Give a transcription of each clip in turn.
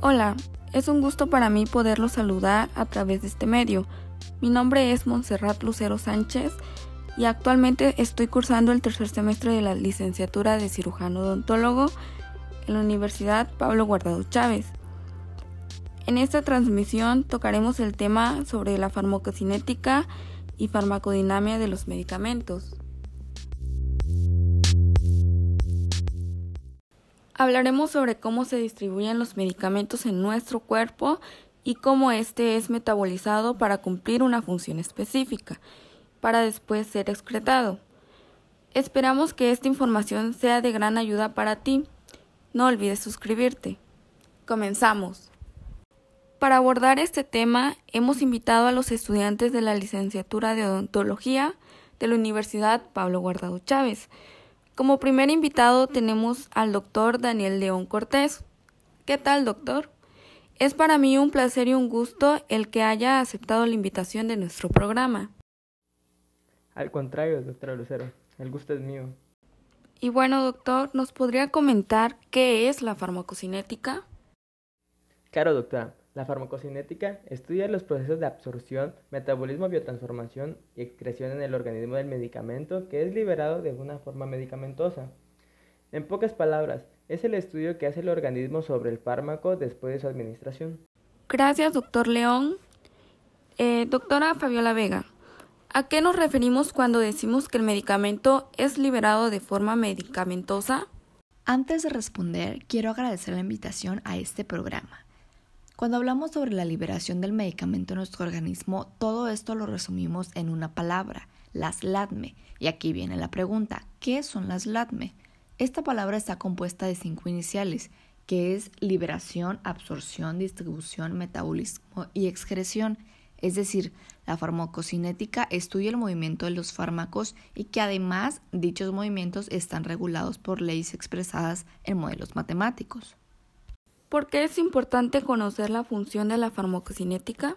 Hola, es un gusto para mí poderlos saludar a través de este medio. Mi nombre es Montserrat Lucero Sánchez y actualmente estoy cursando el tercer semestre de la licenciatura de cirujano odontólogo en la Universidad Pablo Guardado Chávez. En esta transmisión tocaremos el tema sobre la farmacocinética y farmacodinamia de los medicamentos. Hablaremos sobre cómo se distribuyen los medicamentos en nuestro cuerpo y cómo éste es metabolizado para cumplir una función específica, para después ser excretado. Esperamos que esta información sea de gran ayuda para ti. No olvides suscribirte. Comenzamos. Para abordar este tema, hemos invitado a los estudiantes de la licenciatura de odontología de la Universidad Pablo Guardado Chávez. Como primer invitado tenemos al doctor Daniel León Cortés. ¿Qué tal, doctor? Es para mí un placer y un gusto el que haya aceptado la invitación de nuestro programa. Al contrario, doctora Lucero, el gusto es mío. Y bueno, doctor, ¿nos podría comentar qué es la farmacocinética? Claro, doctora. La farmacocinética estudia los procesos de absorción, metabolismo, biotransformación y excreción en el organismo del medicamento que es liberado de una forma medicamentosa. En pocas palabras, es el estudio que hace el organismo sobre el fármaco después de su administración. Gracias, doctor León. Eh, doctora Fabiola Vega, ¿a qué nos referimos cuando decimos que el medicamento es liberado de forma medicamentosa? Antes de responder, quiero agradecer la invitación a este programa. Cuando hablamos sobre la liberación del medicamento en nuestro organismo, todo esto lo resumimos en una palabra, las LADME. Y aquí viene la pregunta, ¿qué son las LADME? Esta palabra está compuesta de cinco iniciales, que es liberación, absorción, distribución, metabolismo y excreción. Es decir, la farmacocinética estudia el movimiento de los fármacos y que además dichos movimientos están regulados por leyes expresadas en modelos matemáticos. ¿Por qué es importante conocer la función de la farmacocinética?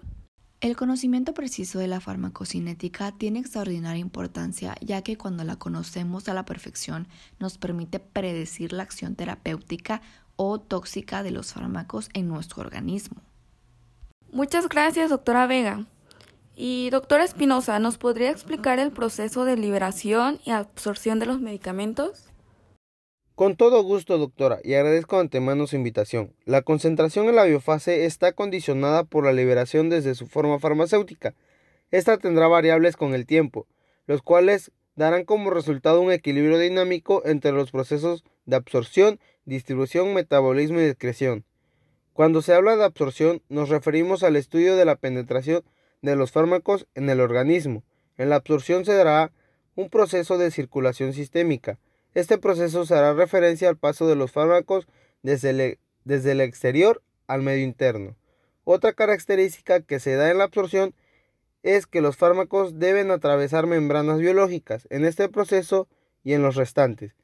El conocimiento preciso de la farmacocinética tiene extraordinaria importancia ya que cuando la conocemos a la perfección nos permite predecir la acción terapéutica o tóxica de los fármacos en nuestro organismo. Muchas gracias, doctora Vega. Y doctora Espinosa, ¿nos podría explicar el proceso de liberación y absorción de los medicamentos? Con todo gusto, doctora, y agradezco antemano su invitación. La concentración en la biofase está condicionada por la liberación desde su forma farmacéutica. Esta tendrá variables con el tiempo, los cuales darán como resultado un equilibrio dinámico entre los procesos de absorción, distribución, metabolismo y excreción. Cuando se habla de absorción, nos referimos al estudio de la penetración de los fármacos en el organismo. En la absorción se dará un proceso de circulación sistémica, este proceso se hará referencia al paso de los fármacos desde el, desde el exterior al medio interno. Otra característica que se da en la absorción es que los fármacos deben atravesar membranas biológicas en este proceso y en los restantes,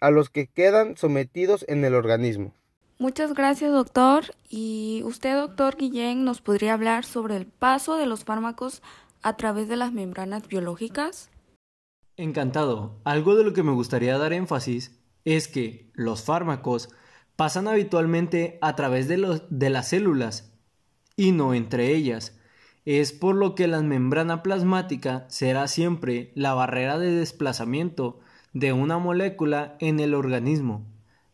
a los que quedan sometidos en el organismo. Muchas gracias, doctor. Y usted, doctor Guillén, nos podría hablar sobre el paso de los fármacos a través de las membranas biológicas. Encantado. Algo de lo que me gustaría dar énfasis es que los fármacos pasan habitualmente a través de, las células y no entre ellas. Es por lo que la membrana plasmática será siempre la barrera de desplazamiento de una molécula en el organismo.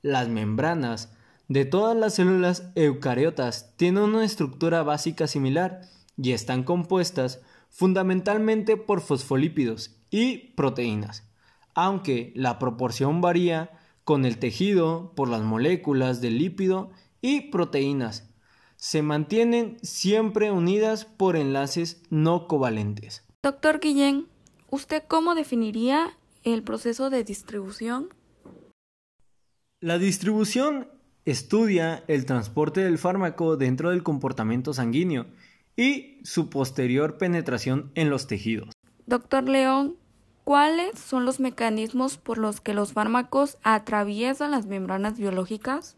Las membranas de todas las células eucariotas tienen una estructura básica similar y están compuestas fundamentalmente por fosfolípidos y proteínas, aunque la proporción varía con el tejido por las moléculas del lípido y proteínas. Se mantienen siempre unidas por enlaces no covalentes. Doctor Guillén, ¿usted cómo definiría el proceso de distribución? La distribución estudia el transporte del fármaco dentro del comportamiento sanguíneo y su posterior penetración en los tejidos. Doctor León, ¿cuáles son los mecanismos por los que los fármacos atraviesan las membranas biológicas?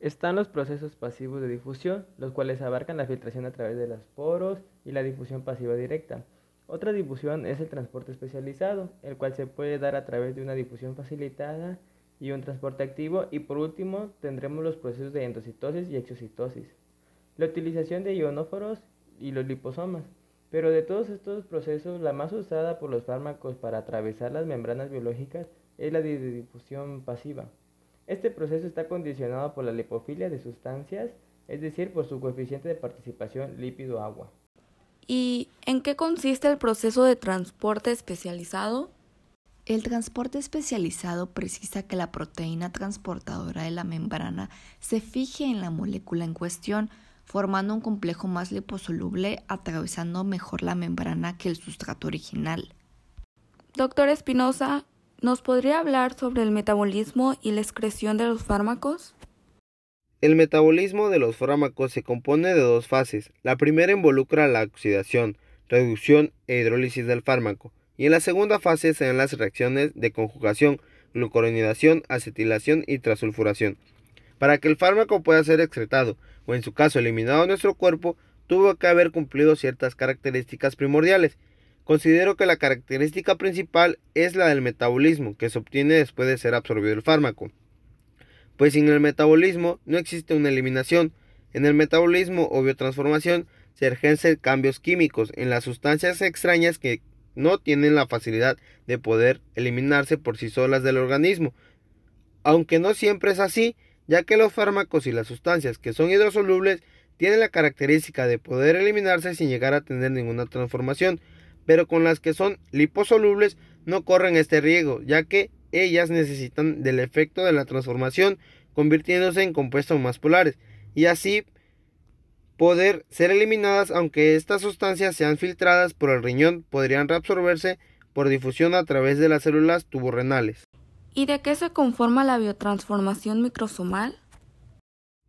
Están los procesos pasivos de difusión, los cuales abarcan la filtración a través de los poros y la difusión pasiva directa. Otra difusión es el transporte especializado, el cual se puede dar a través de una difusión facilitada y un transporte activo y por último tendremos los procesos de endocitosis y exocitosis. La utilización de ionóforos y los liposomas. Pero de todos estos procesos, la más usada por los fármacos para atravesar las membranas biológicas es la de difusión pasiva. Este proceso está condicionado por la lipofilia de sustancias, es decir, por su coeficiente de participación lípido-agua. ¿Y en qué consiste el proceso de transporte especializado? El transporte especializado precisa que la proteína transportadora de la membrana se fije en la molécula en cuestión, formando un complejo más liposoluble, atravesando mejor la membrana que el sustrato original. Doctor Espinosa, ¿nos podría hablar sobre el metabolismo y la excreción de los fármacos? El metabolismo de los fármacos se compone de dos fases. La primera involucra la oxidación, reducción e hidrólisis del fármaco, y en la segunda fase se dan las reacciones de conjugación, glucuronidación, acetilación y transulfuración. Para que el fármaco pueda ser excretado, o en su caso eliminado nuestro cuerpo, tuvo que haber cumplido ciertas características primordiales. Considero que la característica principal es la del metabolismo, que se obtiene después de ser absorbido el fármaco. Pues sin el metabolismo no existe una eliminación. En el metabolismo o biotransformación se ejercen cambios químicos en las sustancias extrañas que no tienen la facilidad de poder eliminarse por sí solas del organismo. Aunque no siempre es así, ya que los fármacos y las sustancias que son hidrosolubles tienen la característica de poder eliminarse sin llegar a tener ninguna transformación, pero con las que son liposolubles no corren este riesgo, ya que ellas necesitan del efecto de la transformación convirtiéndose en compuestos más polares y así poder ser eliminadas aunque estas sustancias sean filtradas por el riñón podrían reabsorberse por difusión a través de las células tuborrenales. ¿Y de qué se conforma la biotransformación microsomal?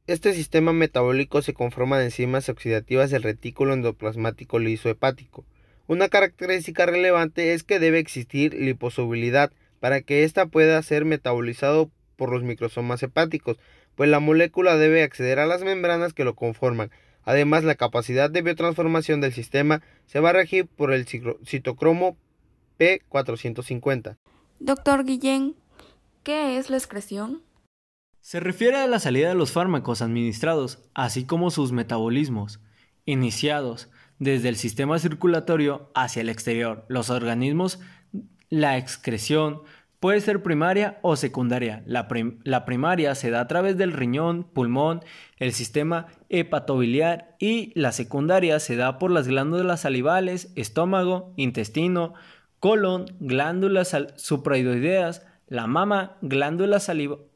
Este sistema metabólico se conforma de enzimas oxidativas del retículo endoplasmático liso hepático. Una característica relevante es que debe existir liposolubilidad para que ésta pueda ser metabolizado por los microsomas hepáticos, pues la molécula debe acceder a las membranas que lo conforman. Además, la capacidad de biotransformación del sistema se va a regir por el citocromo P450. Doctor Guillén, ¿Qué es la excreción? Se refiere a la salida de los fármacos administrados, así como sus metabolismos, iniciados desde el sistema circulatorio hacia el exterior. Los organismos, la excreción puede ser primaria o secundaria. La, primaria se da a través del riñón, pulmón, el sistema hepatobiliar y la secundaria se da por las glándulas salivales, estómago, intestino, colon, glándulas supraoideas, la mama, glándulas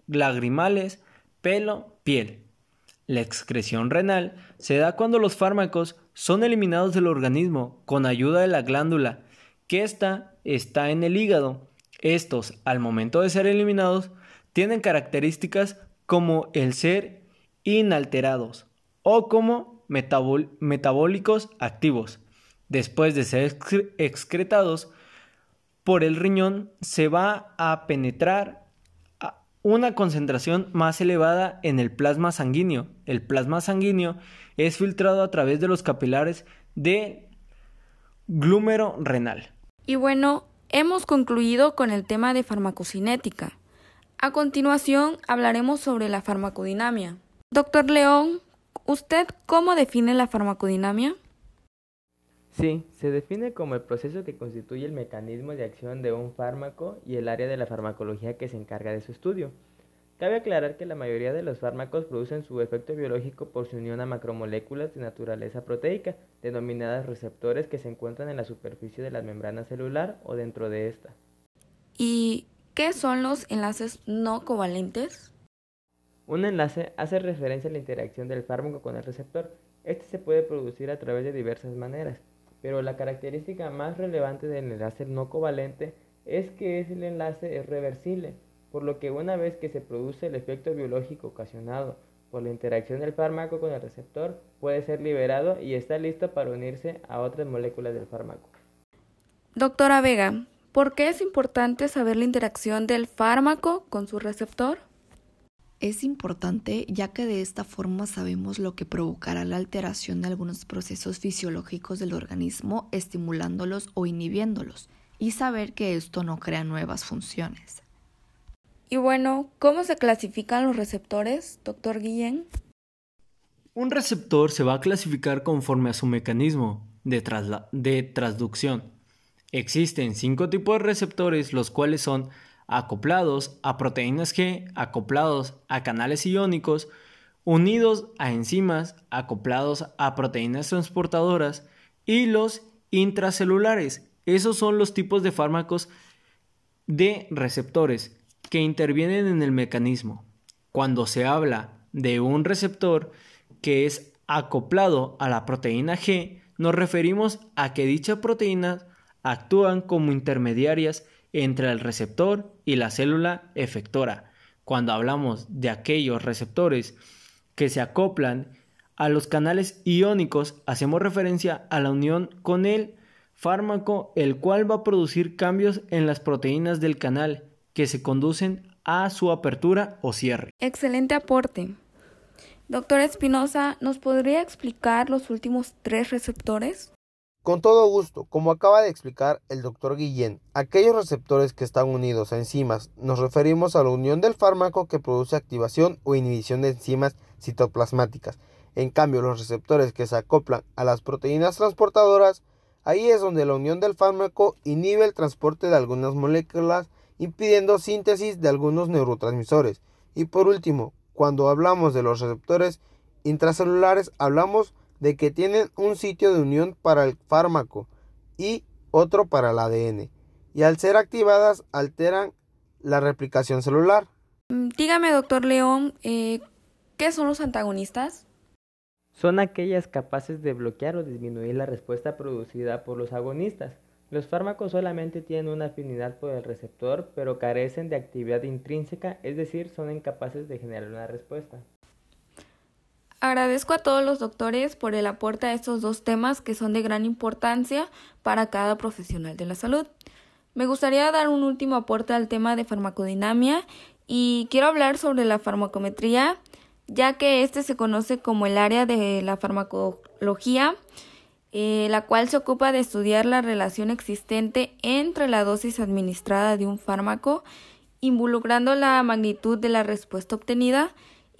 lagrimales, pelo, piel. La excreción renal se da cuando los fármacos son eliminados del organismo con ayuda de la glándula, que ésta está en el hígado. Estos, al momento de ser eliminados, tienen características como el ser inalterados o como metabólicos activos. Después de ser excretados, por el riñón se va a penetrar una concentración más elevada en el plasma sanguíneo. El plasma sanguíneo es filtrado a través de los capilares de glúmero renal. Y bueno, hemos concluido con el tema de farmacocinética. A continuación hablaremos sobre la farmacodinamia. Doctor León, ¿usted cómo define la farmacodinamia? Sí, se define como el proceso que constituye el mecanismo de acción de un fármaco y el área de la farmacología que se encarga de su estudio. Cabe aclarar que la mayoría de los fármacos producen su efecto biológico por su unión a macromoléculas de naturaleza proteica, denominadas receptores que se encuentran en la superficie de la membrana celular o dentro de esta. ¿Y qué son los enlaces no covalentes? Un enlace hace referencia a la interacción del fármaco con el receptor. Este se puede producir a través de diversas maneras pero la característica más relevante del enlace no covalente es que el enlace es reversible, por lo que una vez que se produce el efecto biológico ocasionado por la interacción del fármaco con el receptor, puede ser liberado y está listo para unirse a otras moléculas del fármaco. Doctora Vega, ¿por qué es importante saber la interacción del fármaco con su receptor? Es importante ya que de esta forma sabemos lo que provocará la alteración de algunos procesos fisiológicos del organismo, estimulándolos o inhibiéndolos, y saber que esto no crea nuevas funciones. Y bueno, ¿cómo se clasifican los receptores, doctor Guillén? Un receptor se va a clasificar conforme a su mecanismo de, de transducción. Existen cinco tipos de receptores, los cuales son acoplados a proteínas G, acoplados a canales iónicos, unidos a enzimas, acoplados a proteínas transportadoras y los intracelulares. Esos son los tipos de fármacos de receptores que intervienen en el mecanismo. Cuando se habla de un receptor que es acoplado a la proteína G, nos referimos a que dichas proteínas actúan como intermediarias entre el receptor y la célula efectora. Cuando hablamos de aquellos receptores que se acoplan a los canales iónicos, hacemos referencia a la unión con el fármaco, el cual va a producir cambios en las proteínas del canal que se conducen a su apertura o cierre. Excelente aporte. Doctor Espinosa, ¿nos podría explicar los últimos tres receptores? Con todo gusto, como acaba de explicar el doctor Guillén, aquellos receptores que están unidos a enzimas nos referimos a la unión del fármaco que produce activación o inhibición de enzimas citoplasmáticas. En cambio, los receptores que se acoplan a las proteínas transportadoras, ahí es donde la unión del fármaco inhibe el transporte de algunas moléculas impidiendo síntesis de algunos neurotransmisores. Y por último, cuando hablamos de los receptores intracelulares, hablamos de que tienen un sitio de unión para el fármaco y otro para el ADN. Y al ser activadas alteran la replicación celular. Mm, dígame, doctor León, eh, ¿qué son los antagonistas? Son aquellas capaces de bloquear o disminuir la respuesta producida por los agonistas. Los fármacos solamente tienen una afinidad por el receptor, pero carecen de actividad intrínseca, es decir, son incapaces de generar una respuesta. Agradezco a todos los doctores por el aporte a estos dos temas que son de gran importancia para cada profesional de la salud. Me gustaría dar un último aporte al tema de farmacodinamia y quiero hablar sobre la farmacometría, ya que este se conoce como el área de la farmacología eh, la cual se ocupa de estudiar la relación existente entre la dosis administrada de un fármaco, involucrando la magnitud de la respuesta obtenida,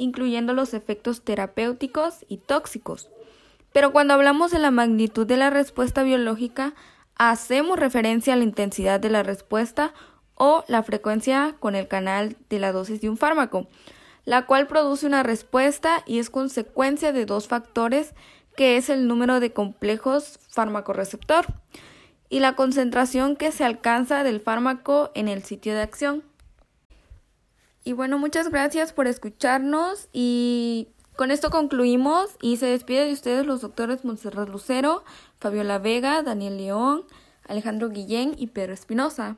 incluyendo los efectos terapéuticos y tóxicos. Pero cuando hablamos de la magnitud de la respuesta biológica, hacemos referencia a la intensidad de la respuesta o la frecuencia con el canal de la dosis de un fármaco, la cual produce una respuesta y es consecuencia de dos factores que es el número de complejos fármaco-receptor, y la concentración que se alcanza del fármaco en el sitio de acción. Y bueno, muchas gracias por escucharnos y con esto concluimos y se despide de ustedes los doctores Montserrat Lucero, Fabiola Vega, Daniel León, Alejandro Guillén y Pedro Espinosa.